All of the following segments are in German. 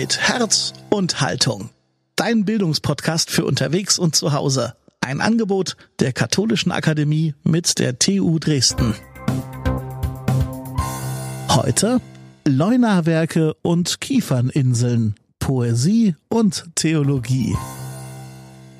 mit Herz und Haltung. Dein Bildungspodcast für unterwegs und zu Hause. Ein Angebot der Katholischen Akademie mit der TU Dresden. Heute Leunawerke und Kieferninseln, Poesie und Theologie.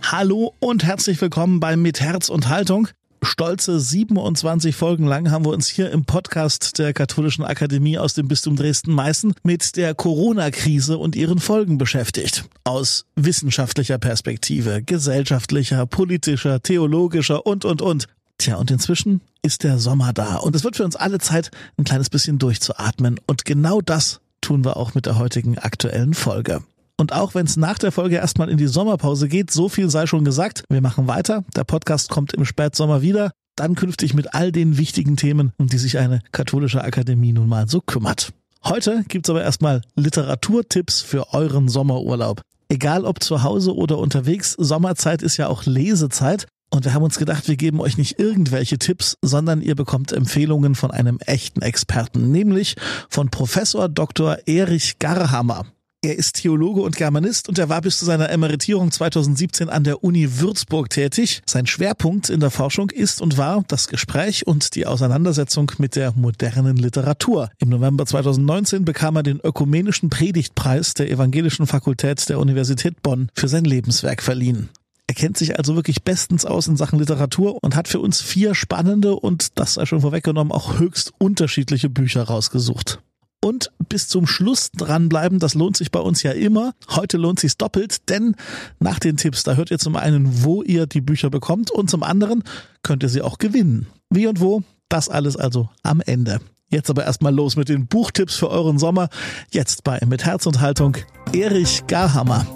Hallo und herzlich willkommen bei Mit Herz und Haltung. Stolze 27 Folgen lang haben wir uns hier im Podcast der Katholischen Akademie aus dem Bistum Dresden-Meißen mit der Corona-Krise und ihren Folgen beschäftigt. Aus wissenschaftlicher Perspektive, gesellschaftlicher, politischer, theologischer und, und, und. Tja, und inzwischen ist der Sommer da und es wird für uns alle Zeit, ein kleines bisschen durchzuatmen. Und genau das tun wir auch mit der heutigen aktuellen Folge. Und auch wenn es nach der Folge erstmal in die Sommerpause geht, so viel sei schon gesagt. Wir machen weiter. Der Podcast kommt im Spätsommer wieder. Dann künftig mit all den wichtigen Themen, um die sich eine katholische Akademie nun mal so kümmert. Heute gibt's aber erstmal Literaturtipps für euren Sommerurlaub. Egal ob zu Hause oder unterwegs, Sommerzeit ist ja auch Lesezeit. Und wir haben uns gedacht, wir geben euch nicht irgendwelche Tipps, sondern ihr bekommt Empfehlungen von einem echten Experten, nämlich von Professor Dr. Erich Garhammer. Er ist Theologe und Germanist und er war bis zu seiner Emeritierung 2017 an der Uni Würzburg tätig. Sein Schwerpunkt in der Forschung ist und war das Gespräch und die Auseinandersetzung mit der modernen Literatur. Im November 2019 bekam er den Ökumenischen Predigtpreis der Evangelischen Fakultät der Universität Bonn für sein Lebenswerk verliehen. Er kennt sich also wirklich bestens aus in Sachen Literatur und hat für uns vier spannende und, das sei schon vorweggenommen, auch höchst unterschiedliche Bücher rausgesucht und bis zum Schluss dranbleiben. Das lohnt sich bei uns ja immer. Heute lohnt sich's doppelt, denn nach den Tipps, da hört ihr zum einen, wo ihr die Bücher bekommt und zum anderen könnt ihr sie auch gewinnen. Wie und wo, das alles also am Ende. Jetzt aber erstmal los mit den Buchtipps für euren Sommer. Jetzt bei Mit Herz und Haltung Erich Garhammer.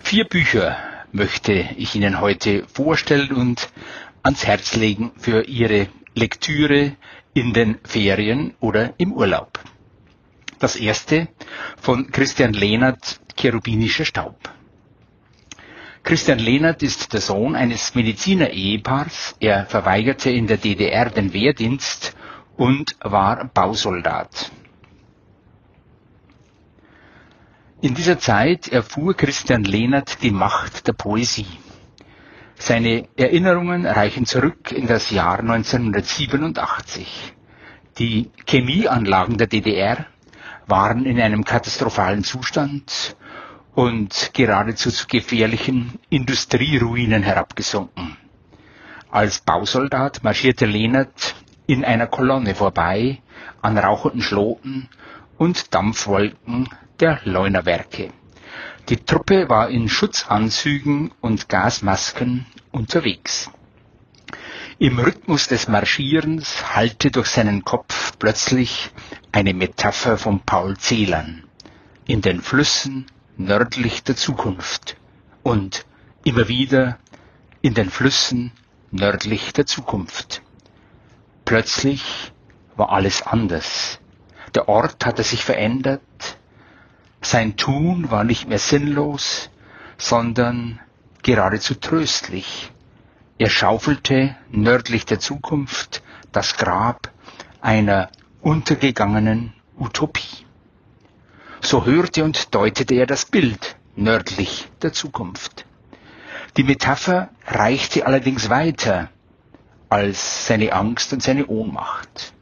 Vier Bücher möchte ich Ihnen heute vorstellen und ans Herz legen für Ihre Lektüre in den Ferien oder im Urlaub. Das erste von Christian Lehnert, Cherubinischer Staub. Christian Lehnert ist der Sohn eines Mediziner-Ehepaars. Er verweigerte in der DDR den Wehrdienst und war Bausoldat. In dieser Zeit erfuhr Christian Lehnert die Macht der Poesie. Seine Erinnerungen reichen zurück in das Jahr 1987. Die Chemieanlagen der DDR waren in einem katastrophalen Zustand und geradezu zu gefährlichen Industrieruinen herabgesunken. Als Bausoldat marschierte Lehnert in einer Kolonne vorbei an rauchenden Schloten und Dampfwolken der Leunerwerke. Die Truppe war in Schutzanzügen und Gasmasken unterwegs. Im Rhythmus des Marschierens hallte durch seinen Kopf plötzlich eine Metapher von Paul Celan in den Flüssen nördlich der Zukunft und immer wieder in den Flüssen nördlich der Zukunft. Plötzlich war alles anders. Der Ort hatte sich verändert, sein Tun war nicht mehr sinnlos, sondern geradezu tröstlich. Er schaufelte nördlich der Zukunft das Grab einer untergegangenen Utopie. So hörte und deutete er das Bild nördlich der Zukunft. Die Metapher reichte allerdings weiter als seine Angst und seine Ohnmacht.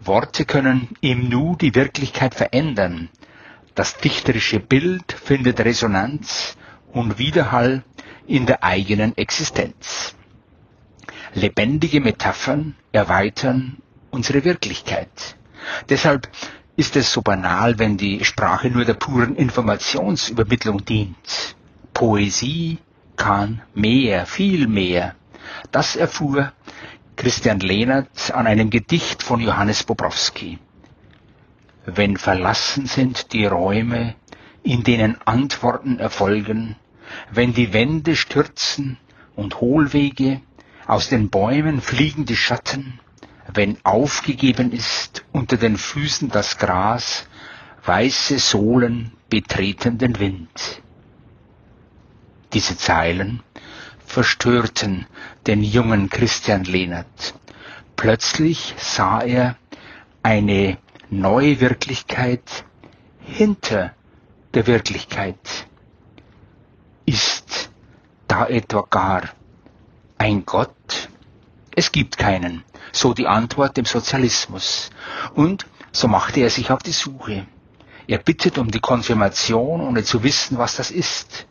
Worte können im Nu die Wirklichkeit verändern, das dichterische Bild findet Resonanz und Widerhall in der eigenen Existenz. Lebendige Metaphern erweitern unsere Wirklichkeit. Deshalb ist es so banal, wenn die Sprache nur der puren Informationsübermittlung dient. Poesie kann mehr, viel mehr. Das erfuhr Christian Lehnert an einem Gedicht von Johannes Bobrowski wenn verlassen sind die Räume, in denen Antworten erfolgen, wenn die Wände stürzen und Hohlwege, aus den Bäumen fliegen die Schatten, wenn aufgegeben ist unter den Füßen das Gras, weiße Sohlen betreten den Wind. Diese Zeilen verstörten den jungen Christian Lehnert. Plötzlich sah er eine neue Wirklichkeit hinter der Wirklichkeit? Ist da etwa gar ein Gott? Es gibt keinen. So die Antwort dem Sozialismus. Und so machte er sich auf die Suche. Er bittet um die Konfirmation, ohne zu wissen, was das ist.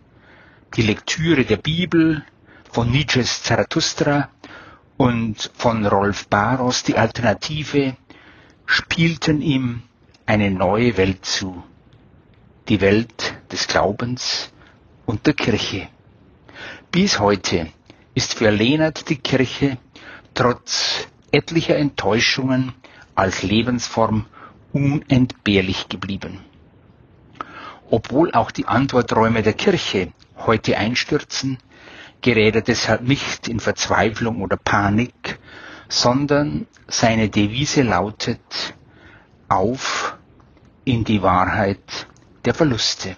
Die Lektüre der Bibel, von Nietzsches Zarathustra und von Rolf Baros die Alternative spielten ihm eine neue Welt zu. Die Welt des Glaubens und der Kirche. Bis heute ist für Lehnert die Kirche trotz etlicher Enttäuschungen als Lebensform unentbehrlich geblieben. Obwohl auch die Antworträume der Kirche heute einstürzen, gerät er deshalb nicht in Verzweiflung oder Panik, sondern seine Devise lautet auf in die Wahrheit der Verluste.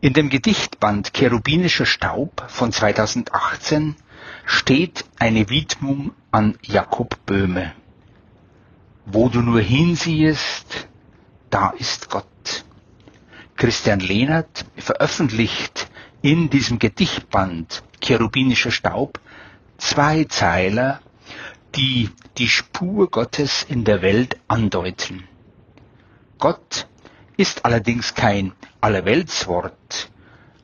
In dem Gedichtband Cherubinischer Staub von 2018 steht eine Widmung an Jakob Böhme. Wo du nur hinsiehst, da ist Gott. Christian Lehnert veröffentlicht in diesem Gedichtband Cherubinischer Staub zwei Zeiler, die die Spur Gottes in der Welt andeuten. Gott ist allerdings kein Allerweltswort.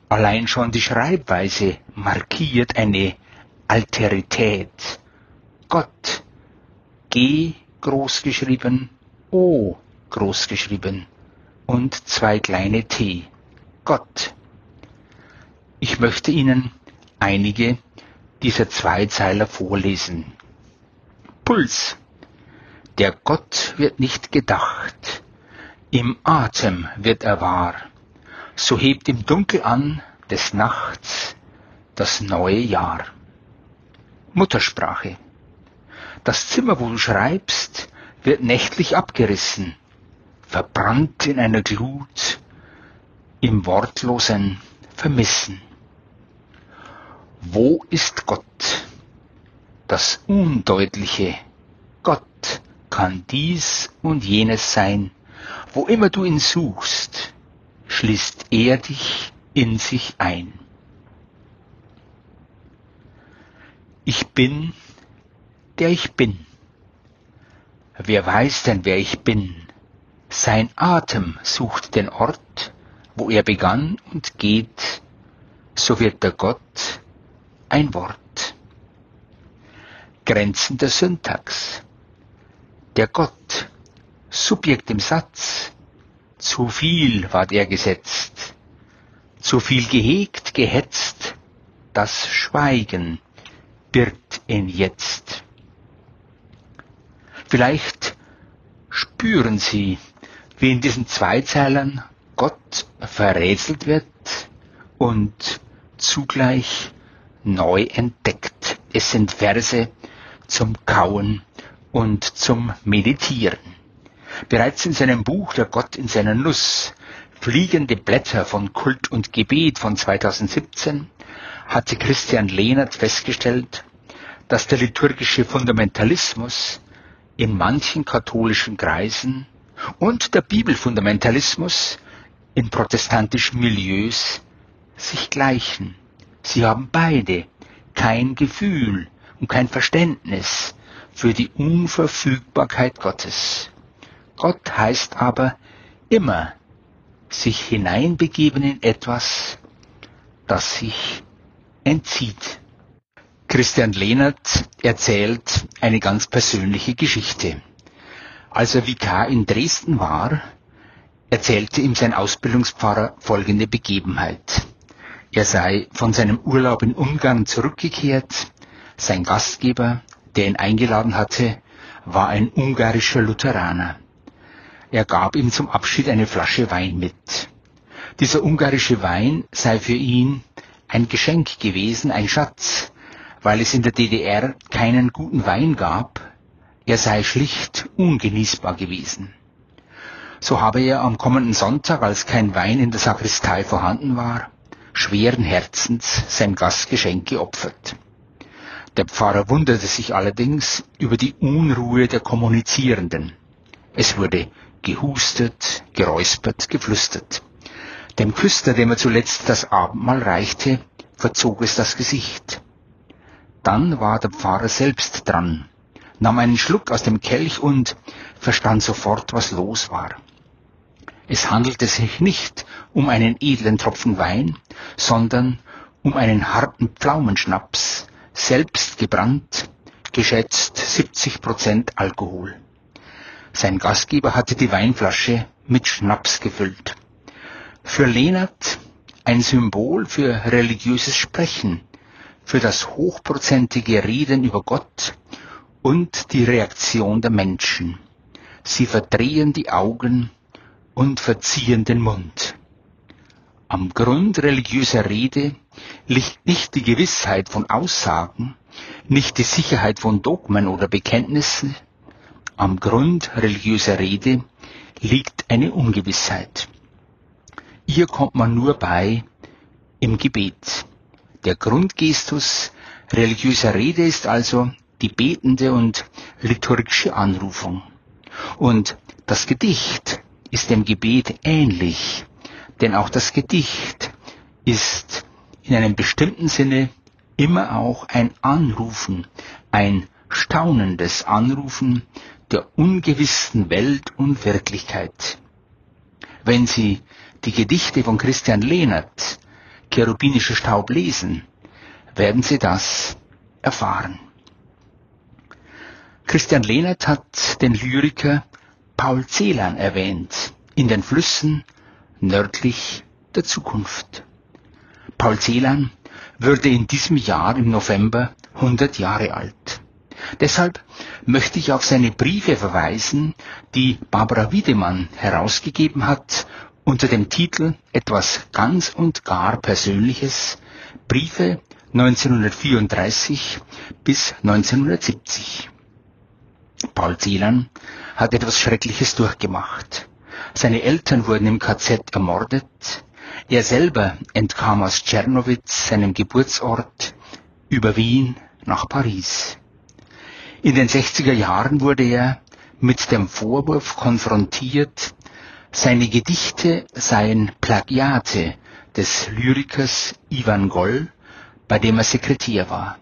Allein schon die Schreibweise markiert eine Alterität. Gott. G großgeschrieben, O großgeschrieben und zwei kleine T. Gott. Ich möchte Ihnen einige dieser Zweizeiler vorlesen. Puls. Der Gott wird nicht gedacht, im Atem wird er wahr. So hebt im Dunkel an des Nachts das neue Jahr. Muttersprache. Das Zimmer, wo du schreibst, wird nächtlich abgerissen, verbrannt in einer Glut, im wortlosen Vermissen. Wo ist Gott? Das Undeutliche. Gott kann dies und jenes sein. Wo immer du ihn suchst, schließt er dich in sich ein. Ich bin, der ich bin. Wer weiß denn, wer ich bin? Sein Atem sucht den Ort, wo er begann und geht, so wird der Gott ein Wort. Grenzen der Syntax. Der Gott, Subjekt im Satz, zu viel ward er gesetzt, zu viel gehegt, gehetzt, das Schweigen birgt ihn jetzt. Vielleicht spüren Sie, wie in diesen Zweizeilern Gott verrätselt wird und zugleich neu entdeckt. Es sind Verse zum Kauen und zum Meditieren. Bereits in seinem Buch Der Gott in seiner Nuss, Fliegende Blätter von Kult und Gebet von 2017, hatte Christian Lehnert festgestellt, dass der liturgische Fundamentalismus in manchen katholischen Kreisen und der Bibelfundamentalismus in protestantischen Milieus sich gleichen. Sie haben beide kein Gefühl und kein Verständnis für die Unverfügbarkeit Gottes. Gott heißt aber immer sich hineinbegeben in etwas, das sich entzieht. Christian Lehnert erzählt eine ganz persönliche Geschichte. Als er Vikar in Dresden war, erzählte ihm sein Ausbildungspfarrer folgende Begebenheit. Er sei von seinem Urlaub in Ungarn zurückgekehrt. Sein Gastgeber, der ihn eingeladen hatte, war ein ungarischer Lutheraner. Er gab ihm zum Abschied eine Flasche Wein mit. Dieser ungarische Wein sei für ihn ein Geschenk gewesen, ein Schatz, weil es in der DDR keinen guten Wein gab. Er sei schlicht ungenießbar gewesen. So habe er am kommenden Sonntag, als kein Wein in der Sakristei vorhanden war, schweren Herzens sein Gastgeschenk geopfert. Der Pfarrer wunderte sich allerdings über die Unruhe der Kommunizierenden. Es wurde gehustet, geräuspert, geflüstert. Dem Küster, dem er zuletzt das Abendmahl reichte, verzog es das Gesicht. Dann war der Pfarrer selbst dran, nahm einen Schluck aus dem Kelch und verstand sofort, was los war. Es handelte sich nicht um einen edlen Tropfen Wein, sondern um einen harten Pflaumenschnaps, selbst gebrannt, geschätzt 70 Prozent Alkohol. Sein Gastgeber hatte die Weinflasche mit Schnaps gefüllt. Für Lehnert ein Symbol für religiöses Sprechen, für das hochprozentige Reden über Gott und die Reaktion der Menschen. Sie verdrehen die Augen und verziehen den Mund. Am Grund religiöser Rede liegt nicht die Gewissheit von Aussagen, nicht die Sicherheit von Dogmen oder Bekenntnissen. Am Grund religiöser Rede liegt eine Ungewissheit. Ihr kommt man nur bei im Gebet. Der Grundgestus religiöser Rede ist also die betende und liturgische Anrufung. Und das Gedicht ist dem Gebet ähnlich, denn auch das Gedicht ist in einem bestimmten Sinne immer auch ein Anrufen, ein staunendes Anrufen der ungewissen Welt und Wirklichkeit. Wenn Sie die Gedichte von Christian Lehnert, Cherubinischer Staub, lesen, werden Sie das erfahren. Christian Lehnert hat den Lyriker Paul Celan erwähnt, in den Flüssen nördlich der Zukunft. Paul Celan würde in diesem Jahr im November 100 Jahre alt. Deshalb möchte ich auf seine Briefe verweisen, die Barbara Wiedemann herausgegeben hat unter dem Titel Etwas ganz und gar Persönliches, Briefe 1934 bis 1970. Paul Celan hat etwas Schreckliches durchgemacht. Seine Eltern wurden im KZ ermordet. Er selber entkam aus Tschernowitz, seinem Geburtsort, über Wien nach Paris. In den 60er Jahren wurde er mit dem Vorwurf konfrontiert, seine Gedichte seien Plagiate des Lyrikers Ivan Goll, bei dem er Sekretär war.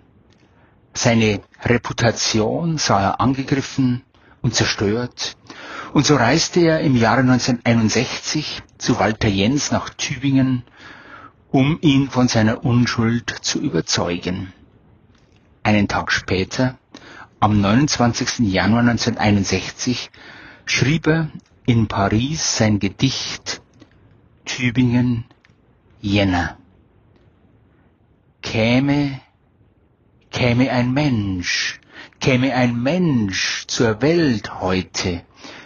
Seine Reputation sah er angegriffen und zerstört, und so reiste er im Jahre 1961 zu Walter Jens nach Tübingen, um ihn von seiner Unschuld zu überzeugen. Einen Tag später, am 29. Januar 1961, schrieb er in Paris sein Gedicht Tübingen, Jänner. Käme käme ein Mensch, käme ein Mensch zur Welt heute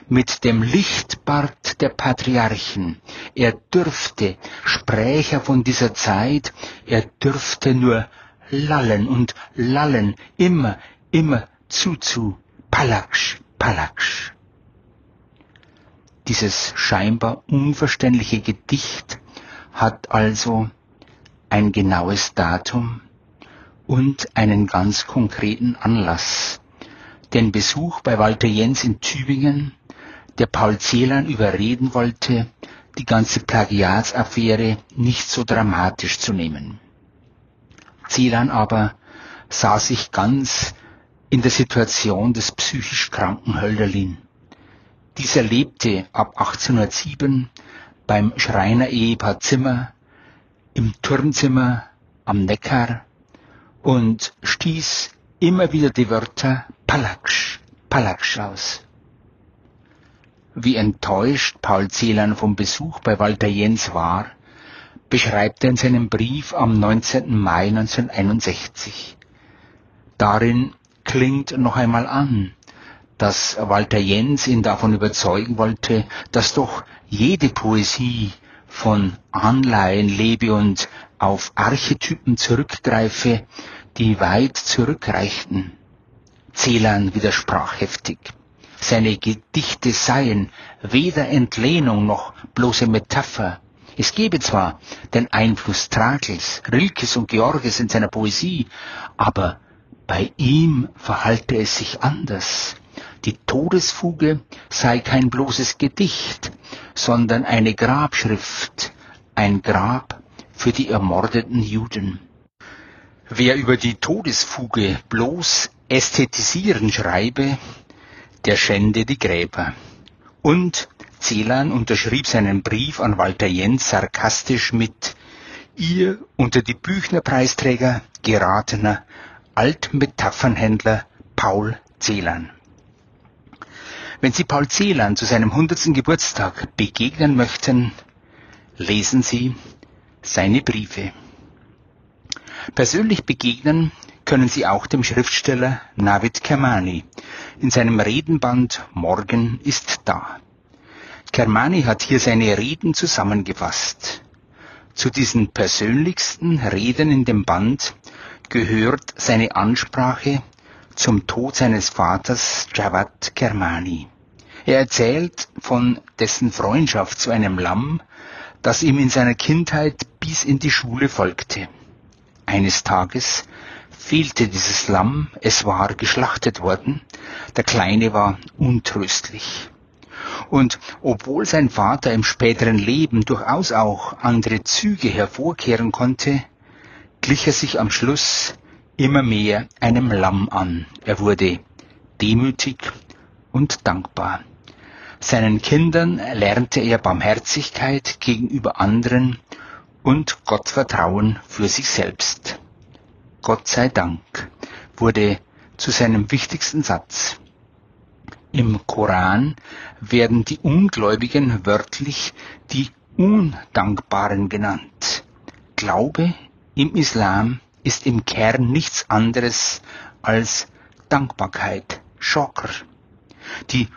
mit dem Lichtbart der Patriarchen. Er dürfte, spräche von dieser Zeit, er dürfte nur lallen und lallen, immer, immer zu zu, Palaksch, Palaksch. Dieses scheinbar unverständliche Gedicht hat also ein genaues Datum, und einen ganz konkreten Anlass. Den Besuch bei Walter Jens in Tübingen, der Paul Celan überreden wollte, die ganze Plagiatsaffäre nicht so dramatisch zu nehmen. Celan aber sah sich ganz in der Situation des psychisch kranken Hölderlin. Dieser lebte ab 1807 beim Schreiner-Ehepaar Zimmer im Turmzimmer am Neckar und stieß immer wieder die Wörter Palaksch, Palaksch aus. Wie enttäuscht Paul Celan vom Besuch bei Walter Jens war, beschreibt er in seinem Brief am 19. Mai 1961. Darin klingt noch einmal an, dass Walter Jens ihn davon überzeugen wollte, dass doch jede Poesie von Anleihen lebe und auf Archetypen zurückgreife, die weit zurückreichten. Celan widersprach heftig. Seine Gedichte seien weder Entlehnung noch bloße Metapher. Es gebe zwar den Einfluss Trakels, Rilkes und Georges in seiner Poesie, aber bei ihm verhalte es sich anders. Die Todesfuge sei kein bloßes Gedicht, sondern eine Grabschrift, ein Grab für die ermordeten Juden. Wer über die Todesfuge bloß ästhetisieren schreibe, der schände die Gräber. Und Celan unterschrieb seinen Brief an Walter Jens sarkastisch mit Ihr unter die Büchnerpreisträger geratener Altmetaphernhändler Paul Celan. Wenn Sie Paul Celan zu seinem hundertsten Geburtstag begegnen möchten, lesen Sie seine Briefe. Persönlich begegnen können Sie auch dem Schriftsteller Navid Kermani in seinem Redenband Morgen ist da. Kermani hat hier seine Reden zusammengefasst. Zu diesen persönlichsten Reden in dem Band gehört seine Ansprache zum Tod seines Vaters Javad Kermani. Er erzählt von dessen Freundschaft zu einem Lamm, das ihm in seiner Kindheit bis in die Schule folgte. Eines Tages fehlte dieses Lamm, es war geschlachtet worden, der Kleine war untröstlich. Und obwohl sein Vater im späteren Leben durchaus auch andere Züge hervorkehren konnte, glich er sich am Schluss immer mehr einem Lamm an. Er wurde demütig und dankbar. Seinen Kindern lernte er Barmherzigkeit gegenüber anderen und Gottvertrauen für sich selbst. Gott sei Dank wurde zu seinem wichtigsten Satz. Im Koran werden die Ungläubigen wörtlich die Undankbaren genannt. Glaube im Islam ist im Kern nichts anderes als Dankbarkeit, Schokr. Die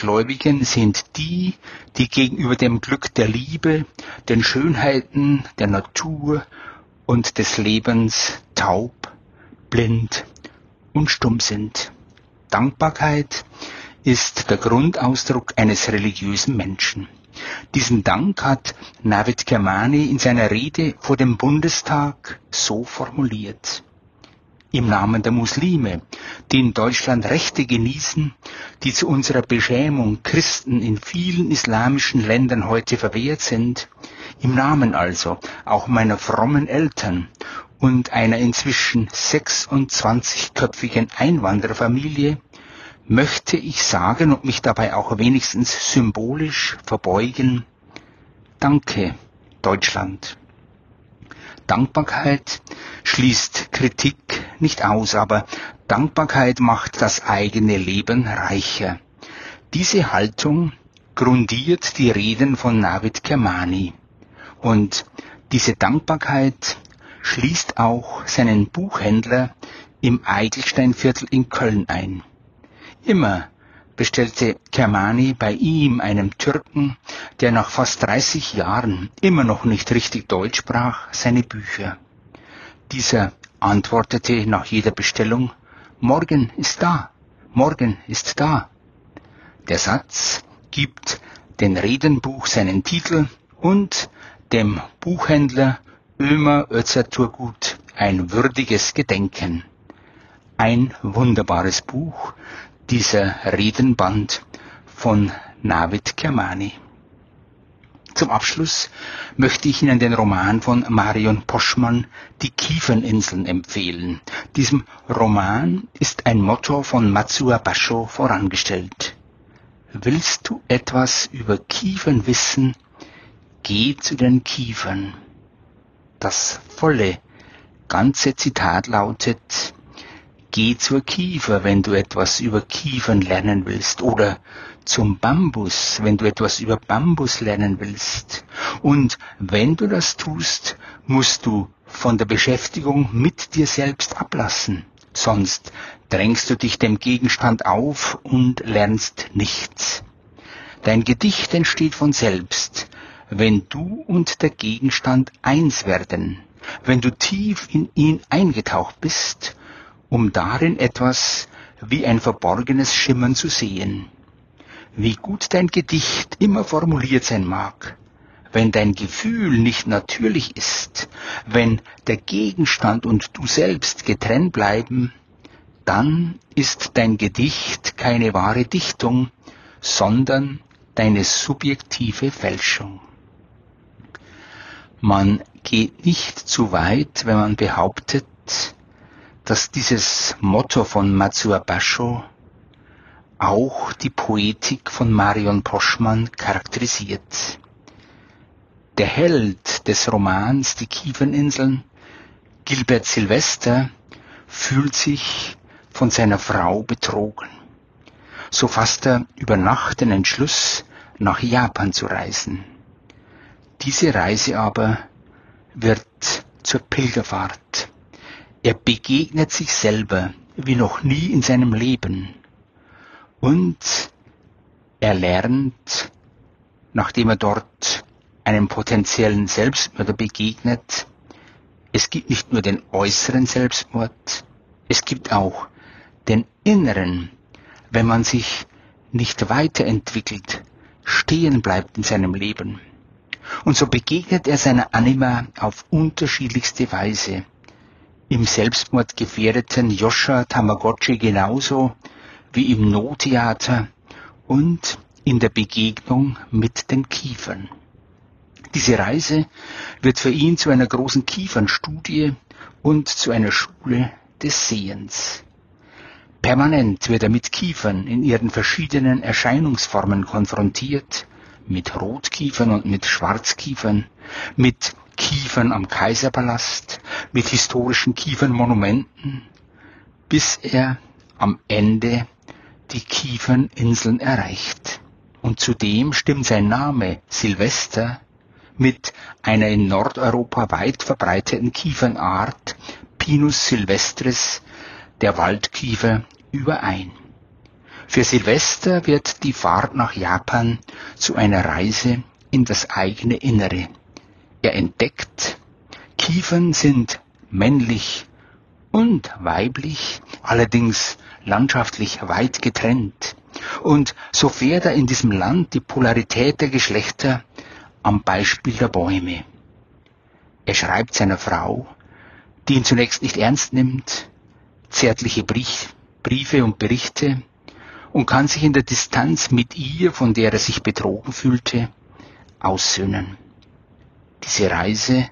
Ungläubigen sind die, die gegenüber dem Glück der Liebe, den Schönheiten der Natur und des Lebens taub, blind und stumm sind. Dankbarkeit ist der Grundausdruck eines religiösen Menschen. Diesen Dank hat Navid Kermani in seiner Rede vor dem Bundestag so formuliert. Im Namen der Muslime, die in Deutschland Rechte genießen, die zu unserer Beschämung Christen in vielen islamischen Ländern heute verwehrt sind, im Namen also auch meiner frommen Eltern und einer inzwischen 26-köpfigen Einwandererfamilie, möchte ich sagen und mich dabei auch wenigstens symbolisch verbeugen, danke Deutschland. Dankbarkeit schließt Kritik nicht aus, aber Dankbarkeit macht das eigene Leben reicher. Diese Haltung grundiert die Reden von Navid Kermani. Und diese Dankbarkeit schließt auch seinen Buchhändler im Eigelsteinviertel in Köln ein. Immer bestellte Kermani bei ihm, einem Türken, der nach fast 30 Jahren immer noch nicht richtig Deutsch sprach, seine Bücher. Dieser antwortete nach jeder Bestellung, Morgen ist da, morgen ist da. Der Satz gibt den Redenbuch seinen Titel und dem Buchhändler Ömer Özerturgut ein würdiges Gedenken. Ein wunderbares Buch, dieser Redenband von Navid Kermani. Zum Abschluss möchte ich Ihnen den Roman von Marion Poschmann Die Kieferninseln empfehlen. Diesem Roman ist ein Motto von Matsua Basho vorangestellt. Willst du etwas über Kiefern wissen? Geh zu den Kiefern. Das volle, ganze Zitat lautet, Geh zur Kiefer, wenn du etwas über Kiefern lernen willst, oder zum Bambus, wenn du etwas über Bambus lernen willst. Und wenn du das tust, musst du von der Beschäftigung mit dir selbst ablassen, sonst drängst du dich dem Gegenstand auf und lernst nichts. Dein Gedicht entsteht von selbst, wenn du und der Gegenstand eins werden, wenn du tief in ihn eingetaucht bist um darin etwas wie ein verborgenes Schimmern zu sehen. Wie gut dein Gedicht immer formuliert sein mag, wenn dein Gefühl nicht natürlich ist, wenn der Gegenstand und du selbst getrennt bleiben, dann ist dein Gedicht keine wahre Dichtung, sondern deine subjektive Fälschung. Man geht nicht zu weit, wenn man behauptet, dass dieses Motto von Matsuo Basho auch die Poetik von Marion Poschmann charakterisiert. Der Held des Romans Die Kieferninseln, Gilbert Sylvester, fühlt sich von seiner Frau betrogen. So fasst er über Nacht den Entschluss, nach Japan zu reisen. Diese Reise aber wird zur Pilgerfahrt. Er begegnet sich selber wie noch nie in seinem Leben. Und er lernt, nachdem er dort einem potenziellen Selbstmörder begegnet, es gibt nicht nur den äußeren Selbstmord, es gibt auch den inneren, wenn man sich nicht weiterentwickelt, stehen bleibt in seinem Leben. Und so begegnet er seiner Anima auf unterschiedlichste Weise. Im Selbstmord gefährdeten Joscha Tamagotchi genauso wie im No-Theater und in der Begegnung mit den Kiefern. Diese Reise wird für ihn zu einer großen Kiefernstudie und zu einer Schule des Sehens. Permanent wird er mit Kiefern in ihren verschiedenen Erscheinungsformen konfrontiert, mit Rotkiefern und mit Schwarzkiefern, mit Kiefern am Kaiserpalast, mit historischen Kiefernmonumenten, bis er am Ende die Kieferninseln erreicht. Und zudem stimmt sein Name Silvester mit einer in Nordeuropa weit verbreiteten Kiefernart Pinus silvestris, der Waldkiefer, überein. Für Silvester wird die Fahrt nach Japan zu einer Reise in das eigene Innere. Er entdeckt, Kiefern sind männlich und weiblich, allerdings landschaftlich weit getrennt. Und so fährt er in diesem Land die Polarität der Geschlechter am Beispiel der Bäume. Er schreibt seiner Frau, die ihn zunächst nicht ernst nimmt, zärtliche Briefe und Berichte und kann sich in der Distanz mit ihr, von der er sich betrogen fühlte, aussöhnen. Diese Reise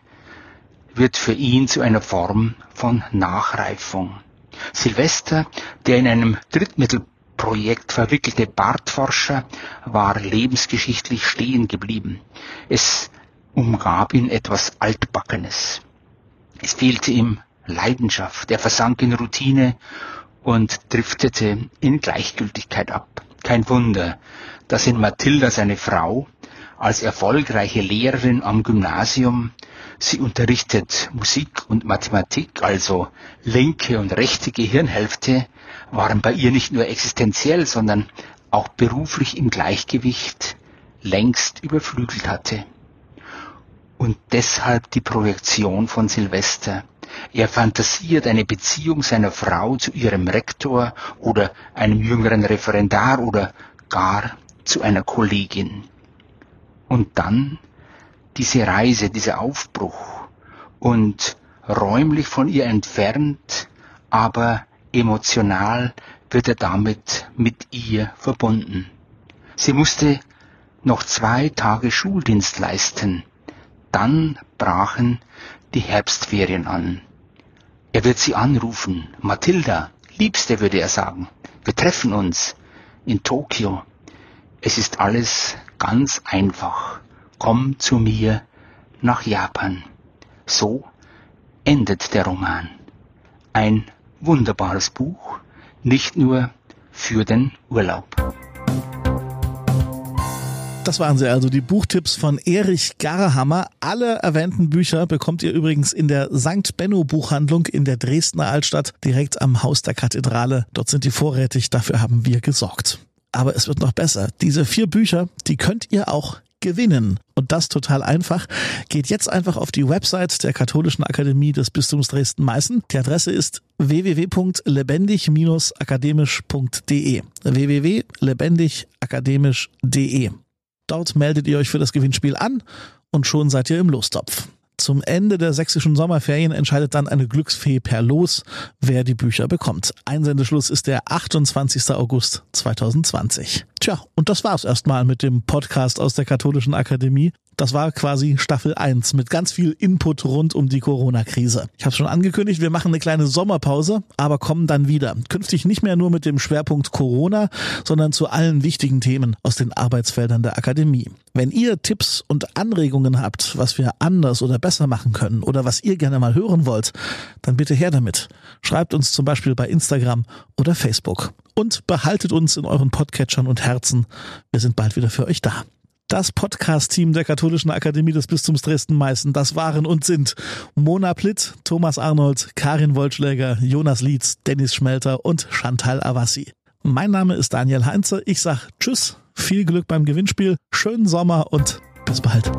wird für ihn zu einer Form von Nachreifung. Silvester, der in einem Drittmittelprojekt verwickelte Bartforscher, war lebensgeschichtlich stehen geblieben. Es umgab ihn etwas Altbackenes. Es fehlte ihm Leidenschaft, er versank in Routine und driftete in Gleichgültigkeit ab. Kein Wunder, dass in Mathilda seine Frau als erfolgreiche Lehrerin am Gymnasium Sie unterrichtet Musik und Mathematik, also linke und rechte Gehirnhälfte waren bei ihr nicht nur existenziell, sondern auch beruflich im Gleichgewicht längst überflügelt hatte. Und deshalb die Projektion von Silvester. Er fantasiert eine Beziehung seiner Frau zu ihrem Rektor oder einem jüngeren Referendar oder gar zu einer Kollegin. Und dann diese Reise, dieser Aufbruch und räumlich von ihr entfernt, aber emotional wird er damit mit ihr verbunden. Sie musste noch zwei Tage Schuldienst leisten. Dann brachen die Herbstferien an. Er wird sie anrufen. Mathilda, Liebste, würde er sagen. Wir treffen uns in Tokio. Es ist alles ganz einfach komm zu mir nach Japan. So endet der Roman. Ein wunderbares Buch, nicht nur für den Urlaub. Das waren sie also, die Buchtipps von Erich Garhammer. Alle erwähnten Bücher bekommt ihr übrigens in der St. Benno Buchhandlung in der Dresdner Altstadt, direkt am Haus der Kathedrale. Dort sind die vorrätig, dafür haben wir gesorgt. Aber es wird noch besser. Diese vier Bücher, die könnt ihr auch gewinnen. Und das total einfach. Geht jetzt einfach auf die Website der Katholischen Akademie des Bistums Dresden-Meißen. Die Adresse ist www.lebendig-akademisch.de. www.lebendigakademisch.de. Dort meldet ihr euch für das Gewinnspiel an und schon seid ihr im Lostopf. Zum Ende der sächsischen Sommerferien entscheidet dann eine Glücksfee per Los, wer die Bücher bekommt. Einsendeschluss ist der 28. August 2020. Tja, und das war's erstmal mit dem Podcast aus der Katholischen Akademie. Das war quasi Staffel 1 mit ganz viel Input rund um die Corona-Krise. Ich habe schon angekündigt, wir machen eine kleine Sommerpause, aber kommen dann wieder. Künftig nicht mehr nur mit dem Schwerpunkt Corona, sondern zu allen wichtigen Themen aus den Arbeitsfeldern der Akademie. Wenn ihr Tipps und Anregungen habt, was wir anders oder besser machen können oder was ihr gerne mal hören wollt, dann bitte her damit. Schreibt uns zum Beispiel bei Instagram oder Facebook. Und behaltet uns in euren Podcatchern und Herzen. Wir sind bald wieder für euch da. Das Podcast-Team der Katholischen Akademie des Bistums Dresden-Meißen, das waren und sind Mona Plitt, Thomas Arnold, Karin Wollschläger, Jonas Lietz, Dennis Schmelter und Chantal Avassi. Mein Name ist Daniel Heinze. Ich sag Tschüss, viel Glück beim Gewinnspiel, schönen Sommer und bis bald.